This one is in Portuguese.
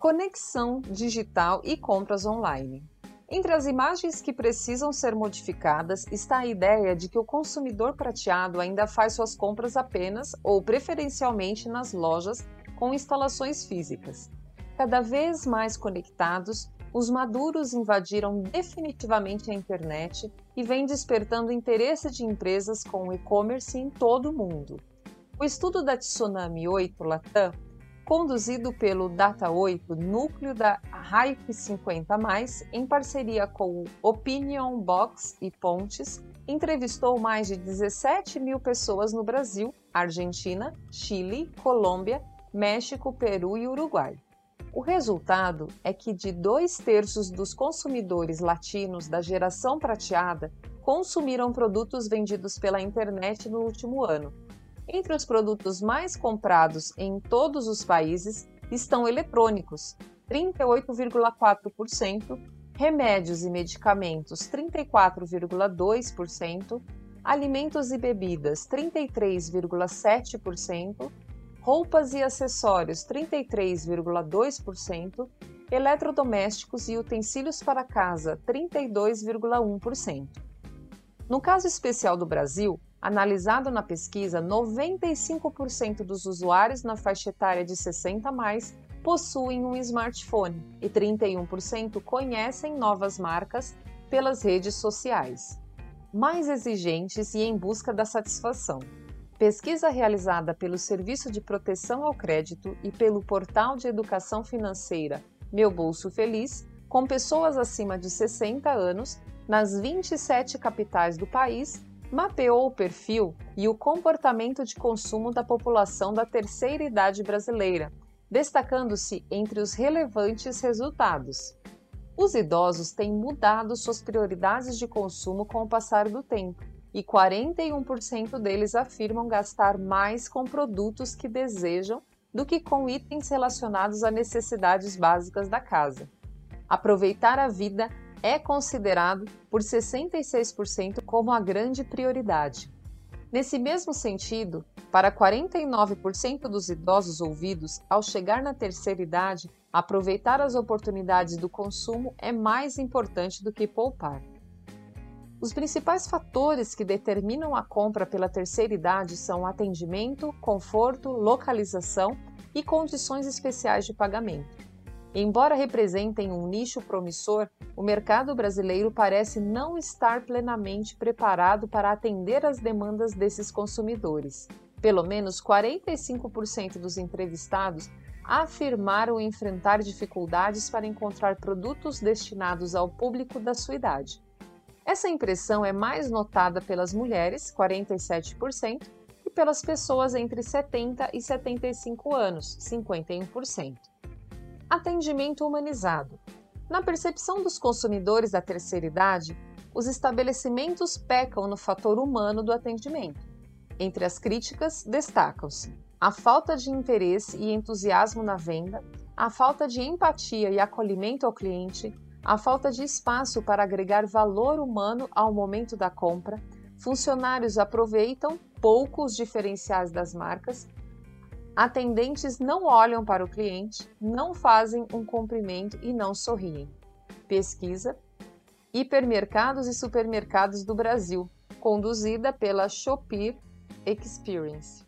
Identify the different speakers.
Speaker 1: Conexão digital e compras online. Entre as imagens que precisam ser modificadas está a ideia de que o consumidor prateado ainda faz suas compras apenas ou preferencialmente nas lojas com instalações físicas. Cada vez mais conectados, os maduros invadiram definitivamente a internet e vêm despertando interesse de empresas com e-commerce em todo o mundo. O estudo da Tsunami 8 Latam conduzido pelo Data 8, núcleo da Hype 50, em parceria com o Opinion Box e Pontes, entrevistou mais de 17 mil pessoas no Brasil, Argentina, Chile, Colômbia, México, Peru e Uruguai. O resultado é que de dois terços dos consumidores latinos da geração prateada consumiram produtos vendidos pela internet no último ano, entre os produtos mais comprados em todos os países estão eletrônicos, 38,4%, remédios e medicamentos, 34,2%, alimentos e bebidas, 33,7%, roupas e acessórios, 33,2%, eletrodomésticos e utensílios para casa, 32,1%. No caso especial do Brasil, Analisado na pesquisa, 95% dos usuários na faixa etária de 60 a mais possuem um smartphone e 31% conhecem novas marcas pelas redes sociais. Mais exigentes e em busca da satisfação. Pesquisa realizada pelo Serviço de Proteção ao Crédito e pelo Portal de Educação Financeira Meu Bolso Feliz, com pessoas acima de 60 anos, nas 27 capitais do país, mapeou o perfil e o comportamento de consumo da população da terceira idade brasileira, destacando-se entre os relevantes resultados. Os idosos têm mudado suas prioridades de consumo com o passar do tempo, e 41% deles afirmam gastar mais com produtos que desejam do que com itens relacionados a necessidades básicas da casa. Aproveitar a vida é considerado por 66% como a grande prioridade. Nesse mesmo sentido, para 49% dos idosos ouvidos, ao chegar na terceira idade, aproveitar as oportunidades do consumo é mais importante do que poupar. Os principais fatores que determinam a compra pela terceira idade são atendimento, conforto, localização e condições especiais de pagamento. Embora representem um nicho promissor, o mercado brasileiro parece não estar plenamente preparado para atender às demandas desses consumidores. Pelo menos 45% dos entrevistados afirmaram enfrentar dificuldades para encontrar produtos destinados ao público da sua idade. Essa impressão é mais notada pelas mulheres, 47%, e pelas pessoas entre 70 e 75 anos, 51%. Atendimento humanizado. Na percepção dos consumidores da terceira idade, os estabelecimentos pecam no fator humano do atendimento. Entre as críticas, destacam-se a falta de interesse e entusiasmo na venda, a falta de empatia e acolhimento ao cliente, a falta de espaço para agregar valor humano ao momento da compra, funcionários aproveitam pouco os diferenciais das marcas Atendentes não olham para o cliente, não fazem um cumprimento e não sorriem. Pesquisa Hipermercados e Supermercados do Brasil, conduzida pela Shopee Experience.